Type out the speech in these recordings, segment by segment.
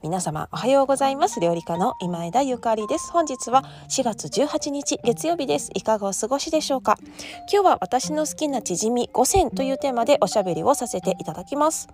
皆様おはようございます。料理家の今枝ゆかりです。本日は4月18日月曜日です。いかがお過ごしでしょうか。今日は私の好きなチヂミ5選というテーマでおしゃべりをさせていただきます。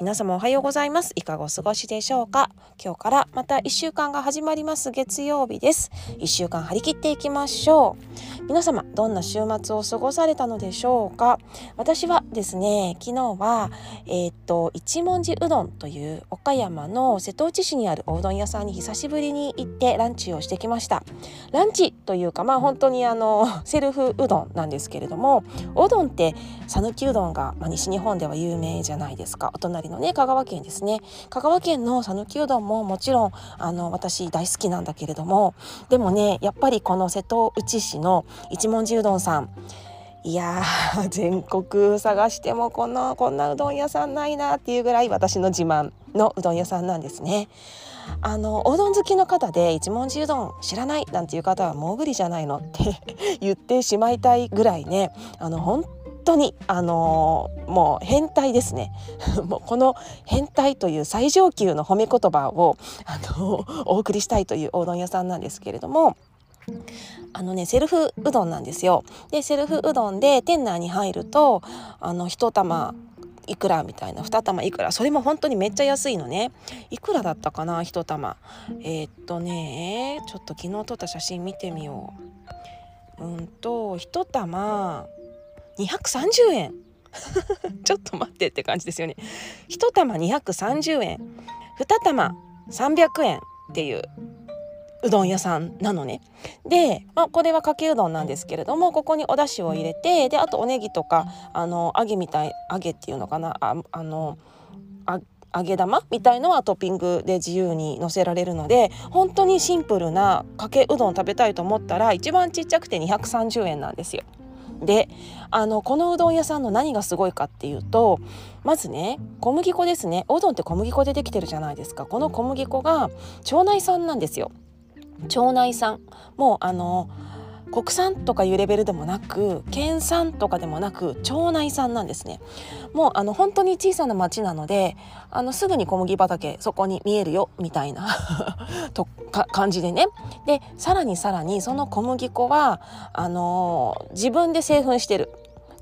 皆様おはようございます。いかがお過ごしでしょうか。今日からまた1週間が始まります。月曜日です。1週間張り切っていきましょう。皆様どんな週末を過ごされたのでしょうか。私はですね昨日はえー、っと一文字うどんという岡山の瀬戸戸内市にあるおうどん屋さんに久しぶりに行ってランチをしてきました。ランチというかまあ本当にあの セルフうどんなんですけれどもおうどんって讃岐うどんが、まあ、西日本では有名じゃないですか。お隣のね香川県ですね。香川県の讃岐うどんももちろんあの私大好きなんだけれどもでもねやっぱりこの瀬戸内市の一文字うどんさんいや 全国探してもこんなこんなうどん屋さんないなっていうぐらい私の自慢のうどん屋さんなんですね。あのおうどん好きの方で一文字うどん知らないなんていう方はもうぐりじゃないのって 言ってしまいたいぐらいねあの本当にあのもう変態ですね もうこの変態という最上級の褒め言葉をあのお送りしたいというおうどん屋さんなんですけれどもあのねセルフうどんなんですよ。でセルフうどんで店内に入るとあの一玉いくらみたいな2玉いくら。それも本当にめっちゃ安いのね。いくらだったかな1玉。えー、っとねちょっと昨日撮った写真見てみよう。うんと1玉230円。ちょっと待ってって感じですよね。1玉230円。2玉300円っていう。うどん屋さんなのね。で、まあ、これはかけうどんなんですけれどもここにお出汁を入れてであとおネギとかあの揚げみたい揚げっていうのかなああのあ揚げ玉みたいのはトッピングで自由にのせられるので本当にシンプルなかけうどん食べたいと思ったら一番ちっちゃくて230円なんですよ。であのこのうどん屋さんの何がすごいかっていうとまずね小麦粉ですねおうどんって小麦粉でできてるじゃないですかこの小麦粉が腸内産なんですよ腸内産もうあの国産とかいうレベルでもなく県産とかでもなく町内産なんですね。もうあの本当に小さな町なのであのすぐに小麦畑そこに見えるよみたいな とか感じでね。でさらにさらにその小麦粉はあの自分で製粉してる。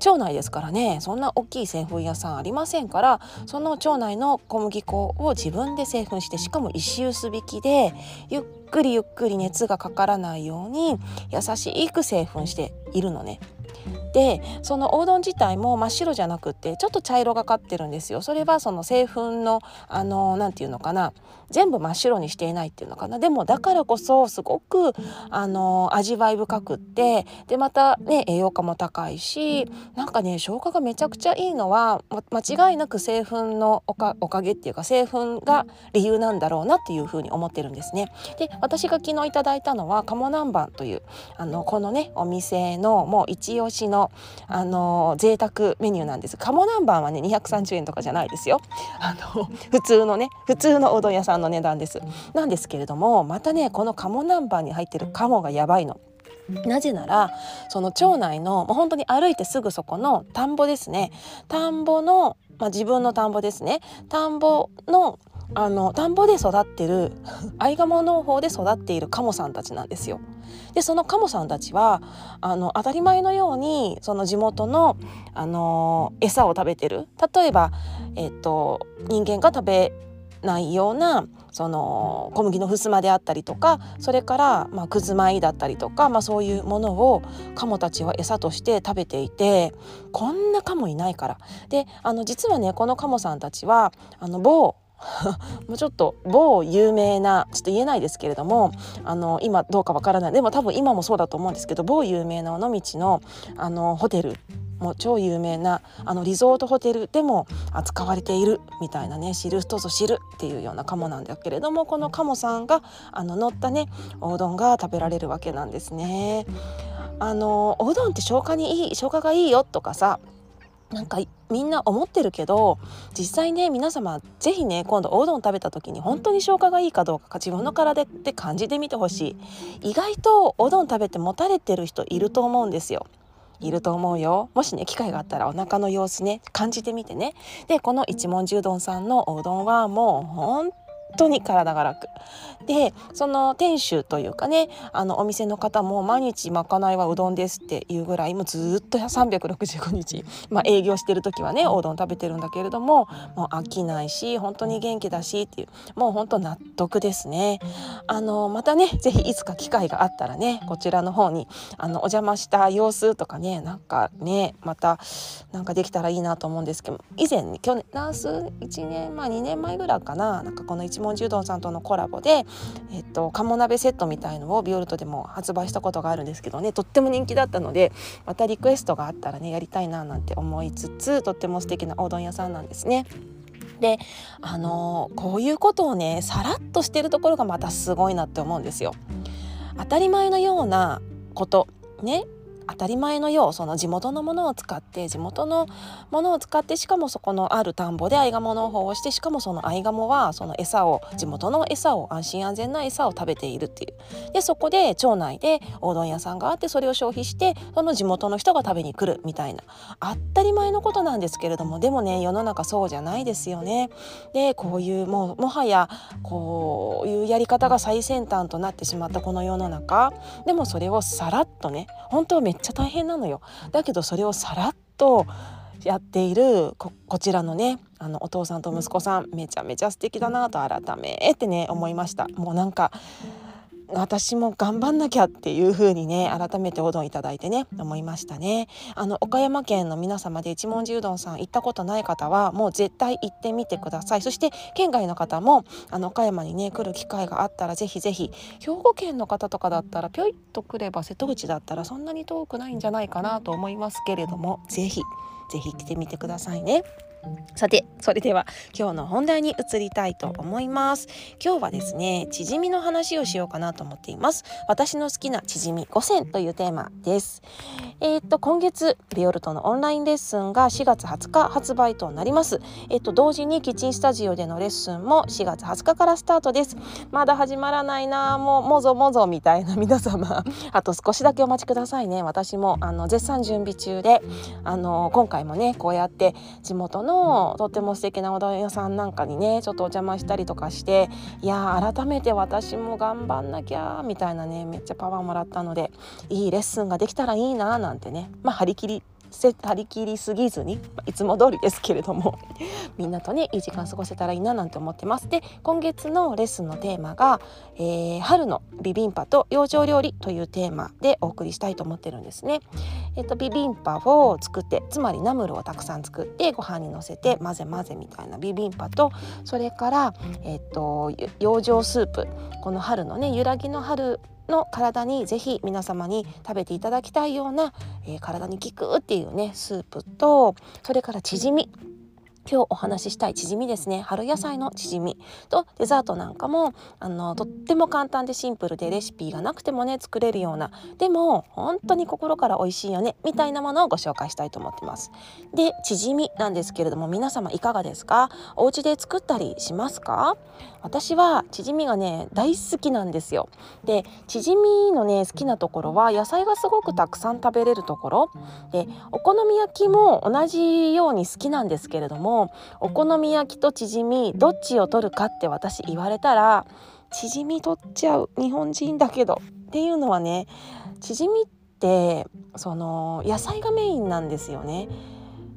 町内ですからね。そんな大きい製粉屋さんありませんからその町内の小麦粉を自分で製粉してしかも石臼引きでゆっくりゆっくり熱がかからないように優しく製粉しているのね。でそのおうどん自体も真っ白じゃなくってちょっと茶色がかってるんですよ。それはその製粉のあの何て言うのかな。全部真っ白にしていないっていうのかな。でもだからこそすごくあの味わい深くってでまたね栄養価も高いしなんかね消化がめちゃくちゃいいのは、ま、間違いなく製粉のおかおかげっていうか製粉が理由なんだろうなっていうふうに思ってるんですね。で私が昨日いただいたのは鴨南蛮というあのこのねお店のもう一押しのあの贅沢メニューなんです。鴨南蛮はね230円とかじゃないですよ。あの普通のね普通のうどん屋さんの値段です。なんですけれどもまたねこの鴨南蛮に入ってる鴨がやばいの。なぜならその町内のもう本当に歩いてすぐそこの田んぼですね。田んぼの、まあ、自分の田んぼですね。田んぼのあの田んぼで育ってる 合鴨農法で育っているカモさんたちなんですよ。でそのカモさんたちはあの当たり前のようにその地元のあの餌を食べてる。例えば、えっと、人間が食べないようなその小麦のふすまであったりとかそれから、まあ、くず米だったりとか、まあ、そういうものをカモたちは餌として食べていてこんなカモいないから。であの実はねこのカモさんたちはあの某 もうちょっと某有名なちょっと言えないですけれどもあの今どうかわからないでも多分今もそうだと思うんですけど某有名な尾道のあのホテルもう超有名なあのリゾートホテルでも扱われているみたいなね知る人ぞ知るっていうような鴨なんだけれどもこの鴨さんがあの乗ったねおうどんが食べられるわけなんですね。あのおうどんって消化にいい消化がいいよとかさなんかみんな思ってるけど実際ね皆様是非ね今度おうどん食べた時に本当に消化がいいかどうか自分の体で感じてみてほしい意外とおうどん食べてもたれてる人いると思うんですよいると思うよ。もしね機会があったらお腹の様子ね感じてみてね。でこの一文十丼さんのおうどんはもう本当に体が楽。でその店主というかねあのお店の方も毎日まかないはうどんですっていうぐらいもうずっと 365日、まあ、営業してる時はねおうどん食べてるんだけれどももう飽きないし本当に元気だしっていうもう本当納得ですね。あのまたね是非いつか機会があったらねこちらの方にあのお邪魔した様子とかねなんかねまたなんかできたらいいなと思うんですけど以前去年ナース1年前2年前ぐらいかななんかこの一文十丼さんとのコラボで、えっと、鴨鍋セットみたいのをビオルトでも発売したことがあるんですけどねとっても人気だったのでまたリクエストがあったらねやりたいななんて思いつつとっても素敵なおうどん屋さんなんですね。であのー、こういうことをねさらっとしてるところがまたすごいなって思うんですよ。当たり前のようなことね当たり前のようその地元のものを使って地元のものを使ってしかもそこのある田んぼでアイガモ農法をしてしかもそのアイガモはその餌を地元の餌を安心安全な餌を食べているっていう。でそこで町内でおうどん屋さんがあってそれを消費してその地元の人が食べに来るみたいな。当たり前のことなんですけれどもでもね世の中そうじゃないですよね。でこういうもうもはやこういうやり方が最先端となってしまったこの世の中。でもそれをさらっとね本当めっちゃ大変なのよ。だけどそれをさらっとやっているこちらのねあのお父さんと息子さんめちゃめちゃ素敵だなと改めてね思いました。もうなんか私も頑張んなきゃっていう風にね改めておうどんいただいてね思いましたねあの岡山県の皆様で一文字うどんさん行ったことない方はもう絶対行ってみてくださいそして県外の方もあの岡山にね来る機会があったらぜひぜひ兵庫県の方とかだったらぴょいっと来れば瀬戸口だったらそんなに遠くないんじゃないかなと思いますけれどもぜひぜひ来てみてくださいね。さてそれでは今日の本題に移りたいと思います。今日はですねチヂミの話をしようかなと思っています。私の好きなチヂミ5選というテーマです。えー、っと今月ビオルトのオンラインレッスンが4月20日発売となります。え、っと同時にキッチンスタジオでのレッスンも4月20日からスタートです。まだ始まらないなもうもぞもぞみたいな皆様。あと少しだけお待ちくださいね。私もあの絶賛準備中であの今回もねこうやって地元ののとっても素敵なおどん屋さんなんかにねちょっとお邪魔したりとかしていや改めて私も頑張んなきゃみたいなねめっちゃパワーもらったのでいいレッスンができたらいいななんてね。まあ張り切り張り切りすぎずにいつも通りですけれども みんなとねいい時間過ごせたらいいななんて思ってます。で今月のレッスンのテーマが、えー、春のビビンパと養生料理というテーマでお送りしたいと思ってるんですね。えっ、とビビンパを作ってつまりナムルをたくさん作ってご飯にのせて混ぜ混ぜみたいなビビンパとそれからえっ、と養生スープ。この春のね揺らぎの春の体にぜひ皆様に食べていただきたいような、えー、体に効くっていうねスープとそれからチヂミ。今日お話ししたいチヂミですね。春野菜のチヂミ。とデザートなんかもあのとっても簡単でシンプルでレシピがなくてもね作れるような。でも本当に心から美味しいよねみたいなものをご紹介したいと思ってます。でチヂミなんですけれども皆様いかがですか？お家で作ったりしますか？私はチヂミがね大好きなんですよ。でチヂミのね好きなところは野菜がすごくたくさん食べれるところ。でお好み焼きも同じように好きなんですけれどもお好み焼きとチヂミどっちを取るかって私言われたらチヂミ取っちゃう日本人だけどっていうのはねチヂミってその野菜がメインなんですよね。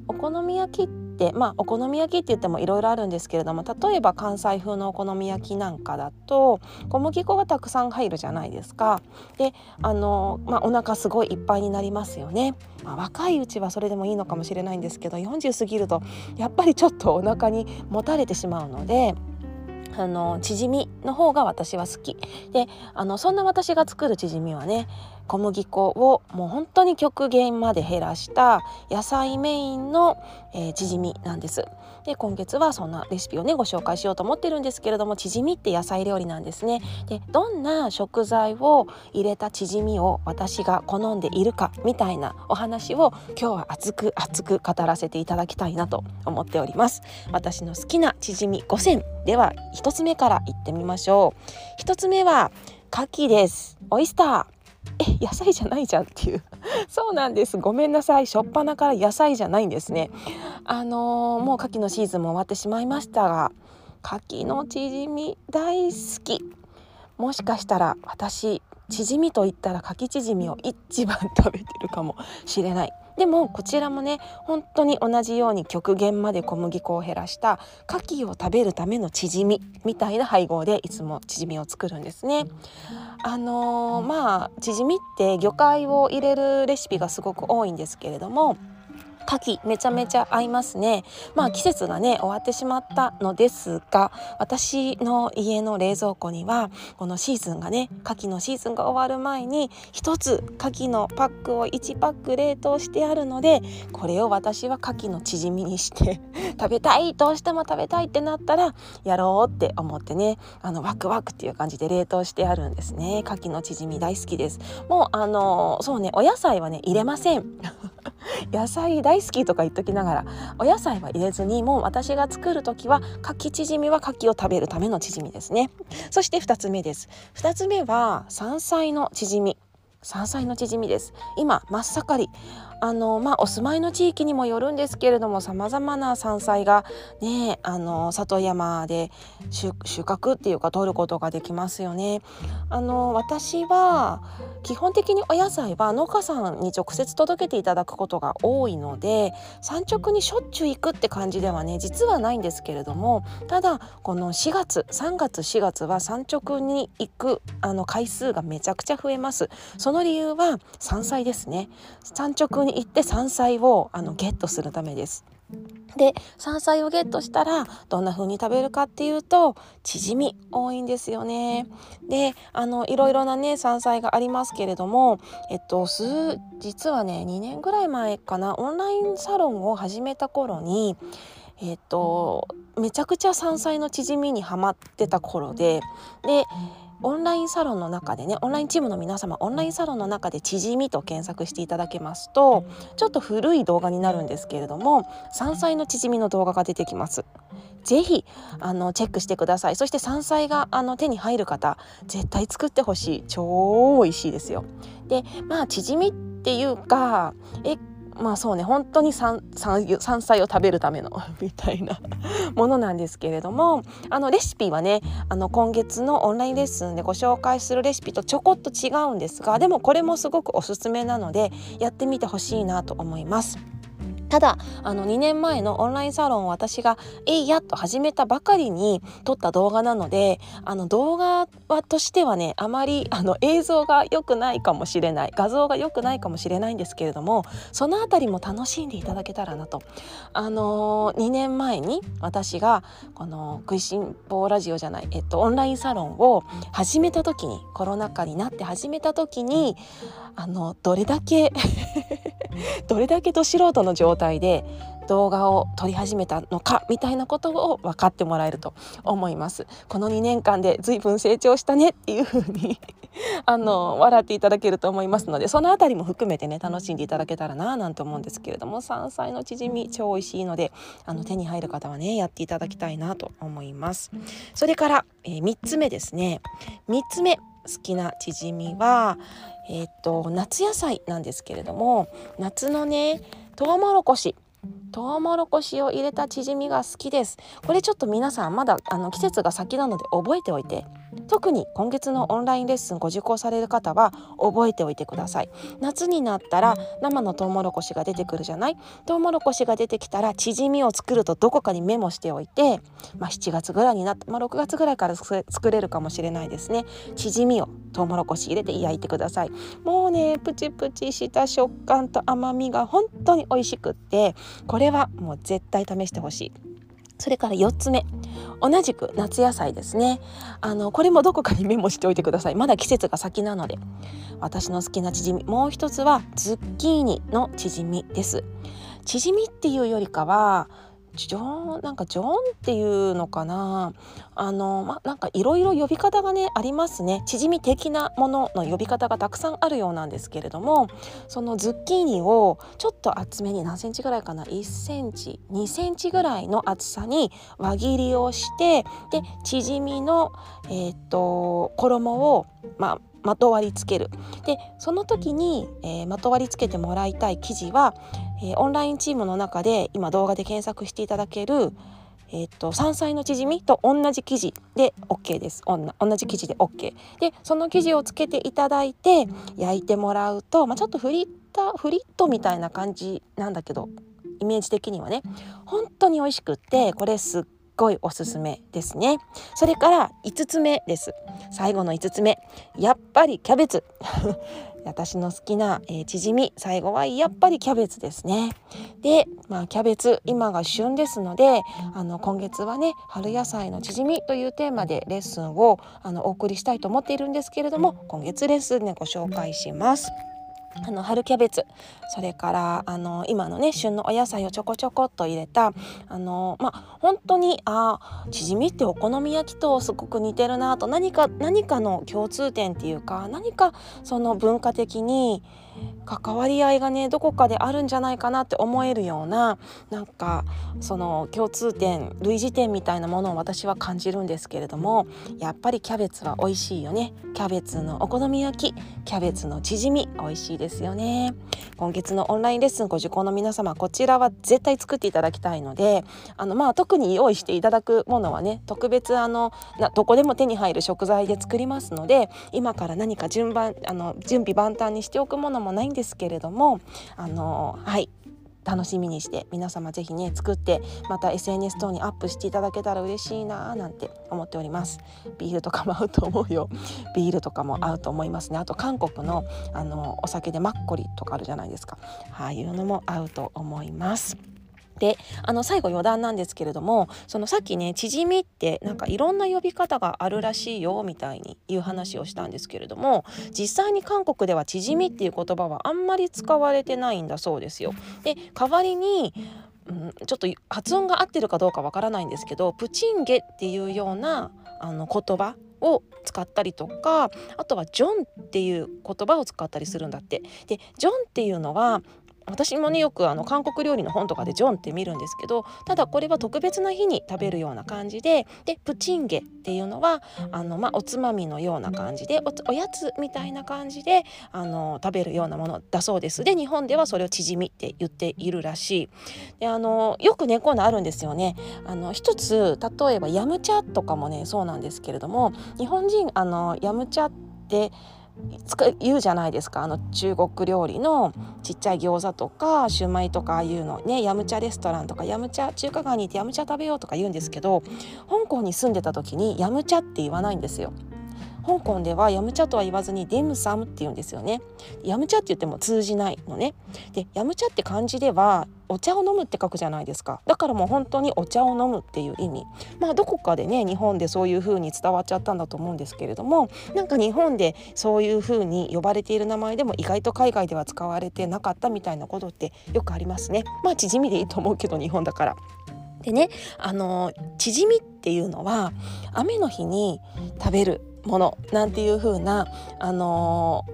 お好み焼きってまあお好み焼きって言ってもいろいろあるんですけれども例えば関西風のお好み焼きなんかだと小麦粉がたくさん入るじゃないですか。であの、まあ、お腹すごいいっぱいになりますよね。まあ、若いうちはそれでもいいのかもしれないんですけど40過ぎるとやっぱりちょっとお腹にもたれてしまうので。あのチヂミの方が私は好きであのそんな私が作るチヂミはね小麦粉をもう本当に極限まで減らした野菜メインの、え、チヂミなんです。で今月はそんなレシピをねご紹介しようと思ってるんですけれどもチヂミって野菜料理なんですね。でどんな食材を入れたチヂミを私が好んでいるかみたいなお話を今日は熱く熱く語らせていただきたいなと思っております。私の好きなチヂミ5選では1つ目からいってみましょう。1つ目は牡蠣です。オイスターえ野菜じゃないじゃんっていう。そうなんです。ごめんなさい。しょっぱなから野菜じゃないんですね。あのー、もう牡蠣のシーズンも終わってしまいましたが牡蠣のチヂミ大好き。もしかしたら私チヂミと言ったら牡蠣チヂミを一番食べてるかもしれない。でもこちらもね本当に同じように極限まで小麦粉を減らした牡蠣を食べるためのチヂミみたいな配合でいつもチヂミを作るんですね。あのー、まあチヂミって魚介を入れるレシピがすごく多いんですけれども牡蠣めちゃめちゃ合いますね。まあ季節がね終わってしまったのですが私の家の冷蔵庫にはこのシーズンがね牡蠣のシーズンが終わる前に一つ牡蠣のパックを1パック冷凍してあるのでこれを私は牡蠣のチヂミにして 食べたいどうしても食べたいってなったらやろうって思ってねあのワクワクっていう感じで冷凍してあるんですね。牡蠣のチヂミ大好きです。もうあのそうねお野菜はね入れません。野菜大好きとか言っときながらお野菜は入れずにもう私が作る時は柿チヂミは柿を食べるためのチヂミですね。そして2つ目です。2つ目は山菜のチヂミ。山菜のチヂミです。今真っ盛り。あのまあお住まいの地域にもよるんですけれどもさまざまな山菜がねあの里山で収穫っていうか取ることができますよね。あの私は基本的にお野菜は農家さんに直接届けていただくことが多いので産直にしょっちゅう行くって感じではね実はないんですけれどもただこの4月3月4月は産直に行くあの回数がめちゃくちゃ増えますその理由は山菜ですね産直に行って山菜をあのゲットするためです。で山菜をゲットしたらどんな風に食べるかっていうとチヂミ多いんですよね。であのいろいろなね山菜がありますけれどもえっと数実はね2年ぐらい前かなオンラインサロンを始めた頃にえっとめちゃくちゃ山菜のチヂミにはまってた頃ででオンラインサロンの中でねオンラインチームの皆様オンラインサロンの中で「ちじみ」と検索していただけますとちょっと古い動画になるんですけれども山菜のちじみの動画が出てきます。ぜひあのチェックしてくださいそして山菜があの手に入る方絶対作ってほしい超美味しいですよ。でまあちじみっていうかえまあそうね本当に山山菜を食べるための みたいなものなんですけれどもあのレシピはねあの今月のオンラインレッスンでご紹介するレシピとちょこっと違うんですがでもこれもすごくおすすめなのでやってみてほしいなと思います。ただあの2年前のオンラインサロンを私が「えいや」と始めたばかりに撮った動画なのであの動画はとしてはねあまりあの映像が良くないかもしれない画像が良くないかもしれないんですけれどもその辺りも楽しんでいただけたらなと。あの、2年前に私がこの「食いしん坊ラジオ」じゃない、えっと、オンラインサロンを始めた時にコロナ禍になって始めた時にあのどれだけどれだけど素人の状態で動画を撮り始めたのかみたいなことを分かってもらえると思います。この2年間で随分成長したねっていう風に あの笑っていただけると思いますのでその辺りも含めてね楽しんでいただけたらななんて思うんですけれども山菜のチヂミ超美味しいのであの手に入る方はねやっていただきたいなと思います。それから、えー、3つ目ですね。3つ目好きなチヂミはえー、っと夏野菜なんですけれども夏のねトウモロコシ。トウモロコシを入れたチヂミが好きです。これちょっと皆さんまだあの季節が先なので覚えておいて特に今月のオンラインレッスンご受講される方は覚えておいてください。夏になったら生のトウモロコシが出てくるじゃない？トウモロコシが出てきたらチヂミを作るとどこかにメモしておいて、まあ、7月ぐらいになって、まあ、6月ぐらいから作れるかもしれないですね。チヂミをトウモロコシ入れて焼いてください。もうねプチプチした食感と甘みが本当に美味しくってこれはもう絶対試してほしい。それから4つ目。同じく夏野菜ですね。あのこれもどこかにメモしておいてください。まだ季節が先なので。私の好きなチヂミ。もう一つはズッキーニのチヂミです。チヂミっていうよりかはジョンなんかジョーンっていうのかな。あのまなんかいろいろ呼び方がねありますね。縮み的なものの呼び方がたくさんあるようなんですけれどもそのズッキーニをちょっと厚めに何センチぐらいかな。1センチ2センチぐらいの厚さに輪切りをしてで縮みのえー、っと衣をまあまとわりつける。でその時に、えー、まとわりつけてもらいたい生地は、えー、オンラインチームの中で今動画で検索していただけるえーと、山菜のチヂミと同じ生地で OK です。同じ生地で OK でその生地をつけていただいて焼いてもらうと、まあ、ちょっとフリッタフリットみたいな感じなんだけどイメージ的にはね。本当に美味しくってこれすっごいおすすめですね。それから5つ目です。最後の5つ目。やっぱりキャベツ。私の好きな、えー、チヂミ。最後はやっぱりキャベツですね。でまあキャベツ今が旬ですのであの今月はね春野菜のチヂミというテーマでレッスンをあのお送りしたいと思っているんですけれども今月レッスンでご紹介します。あの春キャベツ。それからあの今のね旬のお野菜をちょこちょこっと入れたあのまあ本当にあチヂミってお好み焼きとすごく似てるなと何か何かの共通点っていうか何かその文化的に関わり合いがねどこかであるんじゃないかなって思えるようななんかその共通点類似点みたいなものを私は感じるんですけれどもやっぱりキャベツは美味しいよね。キャベツのお好み焼きキャベツのチヂミ美味しいですよね。今月のオンラインレッスンご受講の皆様こちらは絶対作っていただきたいのであのまあ特に用意していただくものはね特別あのどこでも手に入る食材で作りますので今から何か順番あの準備万端にしておくものももないんですけれどもあのはい楽しみにして皆様ぜひね作ってまた SNS 等にアップしていただけたら嬉しいななんて思っております。ビールとかも合うと思うよ。ビールとかも合うと思いますね。あと韓国のあのお酒でマッコリとかあるじゃないですか。ああいうのも合うと思います。であの最後余談なんですけれどもそのさっきね縮みってなんかいろんな呼び方があるらしいよみたいにいう話をしたんですけれども実際に韓国では縮みっていう言葉はあんまり使われてないんだそうですよ。で代わりにうん、ちょっと発音が合ってるかどうかわからないんですけどプチンゲっていうようなあの言葉を使ったりとかあとはジョンっていう言葉を使ったりするんだって。でジョンっていうのは私もねよくあの韓国料理の本とかでジョンって見るんですけどただこれは特別な日に食べるような感じででプチンゲっていうのはあの、まあ、おつまみのような感じでおやつみたいな感じであの食べるようなものだそうです。で日本ではそれをチヂミって言っているらしい。であのよくねこういうのあるんですよね。あの一つ例えばヤムチャとかもねそうなんですけれども日本人あのヤムチャって言うじゃないですかあの中国料理のちっちゃい餃子とかシューマイとかああいうのねヤムチャレストランとかヤムチャ中華街に行ってヤムチャ食べようとか言うんですけど香港に住んでた時にヤムチャって言わないんですよ。香港ではヤムチャとは言わずにデムサムって言うんですよね。ヤムチャって言っても通じないのね。でヤムチャって漢字ではお茶を飲むって書くじゃないですか。だからもう本当にお茶を飲むっていう意味。まあどこかでね日本でそういう風に伝わっちゃったんだと思うんですけれどもなんか日本でそういう風に呼ばれている名前でも意外と海外では使われてなかったみたいなことってよくありますね。まあ縮みでいいと思うけど日本だから。でねあの縮みっていうのは雨の日に食べる。ものなんていう風なあの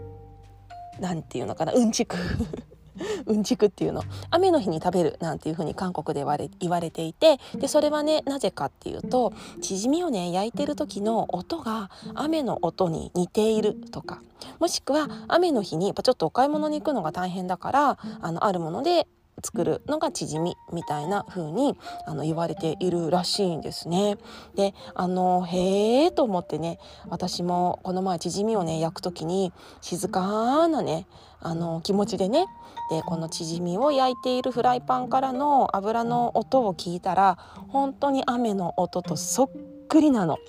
ー、なんていうのかなうんちく。うんちくっていうの。雨の日に食べるなんていう風に韓国で言われていてでそれはねなぜかっていうとチヂミをね焼いてる時の音が雨の音に似ているとか。もしくは雨の日にやっぱちょっとお買い物に行くのが大変だからあのあるもので作るのがチヂミみたいな風にあの言われているらしいんですね。であのへえと思ってね私もこの前チヂミをね焼く時に静かなねあの気持ちでねでこのチヂミを焼いているフライパンからの油の音を聞いたら本当に雨の音とそっくりなの。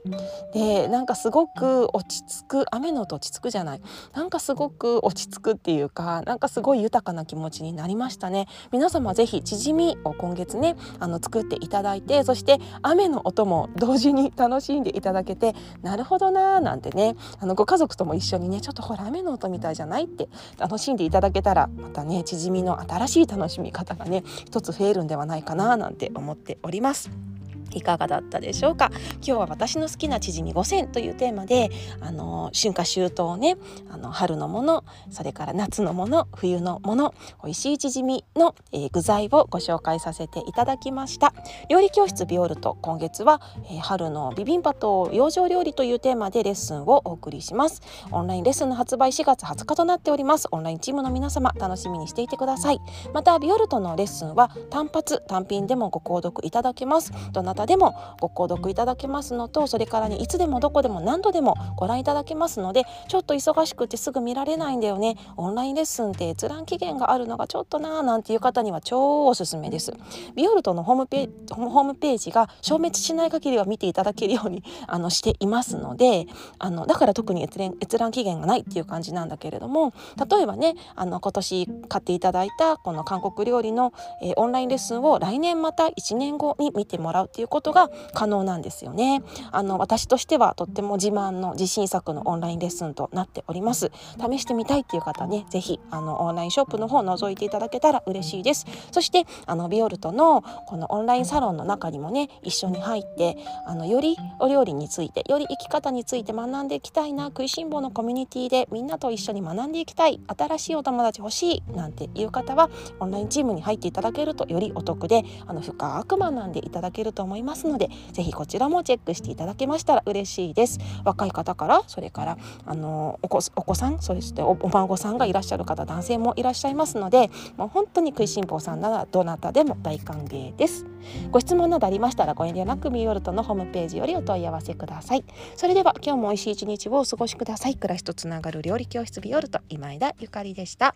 でなんかすごく落ち着く雨の音落ち着くじゃないなんかすごく落ち着くっていうかなんかすごい豊かな気持ちになりましたね皆様ぜひチヂミを今月ねあの作っていただいてそして雨の音も同時に楽しんでいただけてなるほどなーなんてねあのご家族とも一緒にねちょっとほら雨の音みたいじゃないって楽しんでいただけたらまたねチヂミの新しい楽しみ方がね一つ増えるんではないかななんて思っております。いかがだったでしょうか？今日は私の好きなチヂミ5選というテーマであの春夏秋冬ねあの春のものそれから夏のもの冬のもの美味しいチヂミの、えー、具材をご紹介させていただきました。料理教室ビオルト今月は、えー、春のビビンバと養生料理というテーマでレッスンをお送りします。オンラインレッスンの発売4月20日となっております。オンラインチームの皆様楽しみにしていてください。またビオルトのレッスンは単発単品でもご購読いただけます。どなたでもご購読いただけますのとそれからねいつでもどこでも何度でもご覧いただけますのでちょっと忙しくてすぐ見られないんだよね。オンラインレッスンって閲覧期限があるのがちょっとなーなんていう方には超おすすめです。ビオルトのホームペホームページが消滅しない限りは見ていただけるようにあのしていますのであのだから特に閲覧閲覧期限がないっていう感じなんだけれども例えばねあの今年買っていただいたこの韓国料理の、えー、オンラインレッスンを来年また1年後に見てもらうっていうことが可能なんですよね。あの私としてはとっても自慢の自信作のオンラインレッスンとなっております。試してみたいっていう方ねぜひあのオンラインショップの方を覗いていただけたら嬉しいです。そしてあのビオルトのこのオンラインサロンの中にもね一緒に入ってあのよりお料理についてより生き方について学んでいきたいな食いしん坊のコミュニティでみんなと一緒に学んでいきたい新しいお友達欲しいなんていう方はオンラインチームに入っていただけるとよりお得であの深く学んでいただけると思います。ますのでぜひこちらもチェックしていただけましたら嬉しいです。若い方からそれからあのお子お子さんそしてお孫さんがいらっしゃる方男性もいらっしゃいますのでもう本当に食いしん坊さんならどなたでも大歓迎です。ご質問などありましたらご遠慮なくミヨルトのホームページよりお問い合わせください。それでは今日も美味しい一日をお過ごしください。暮らしとつながる料理教室ビオルト今枝ゆかりでした。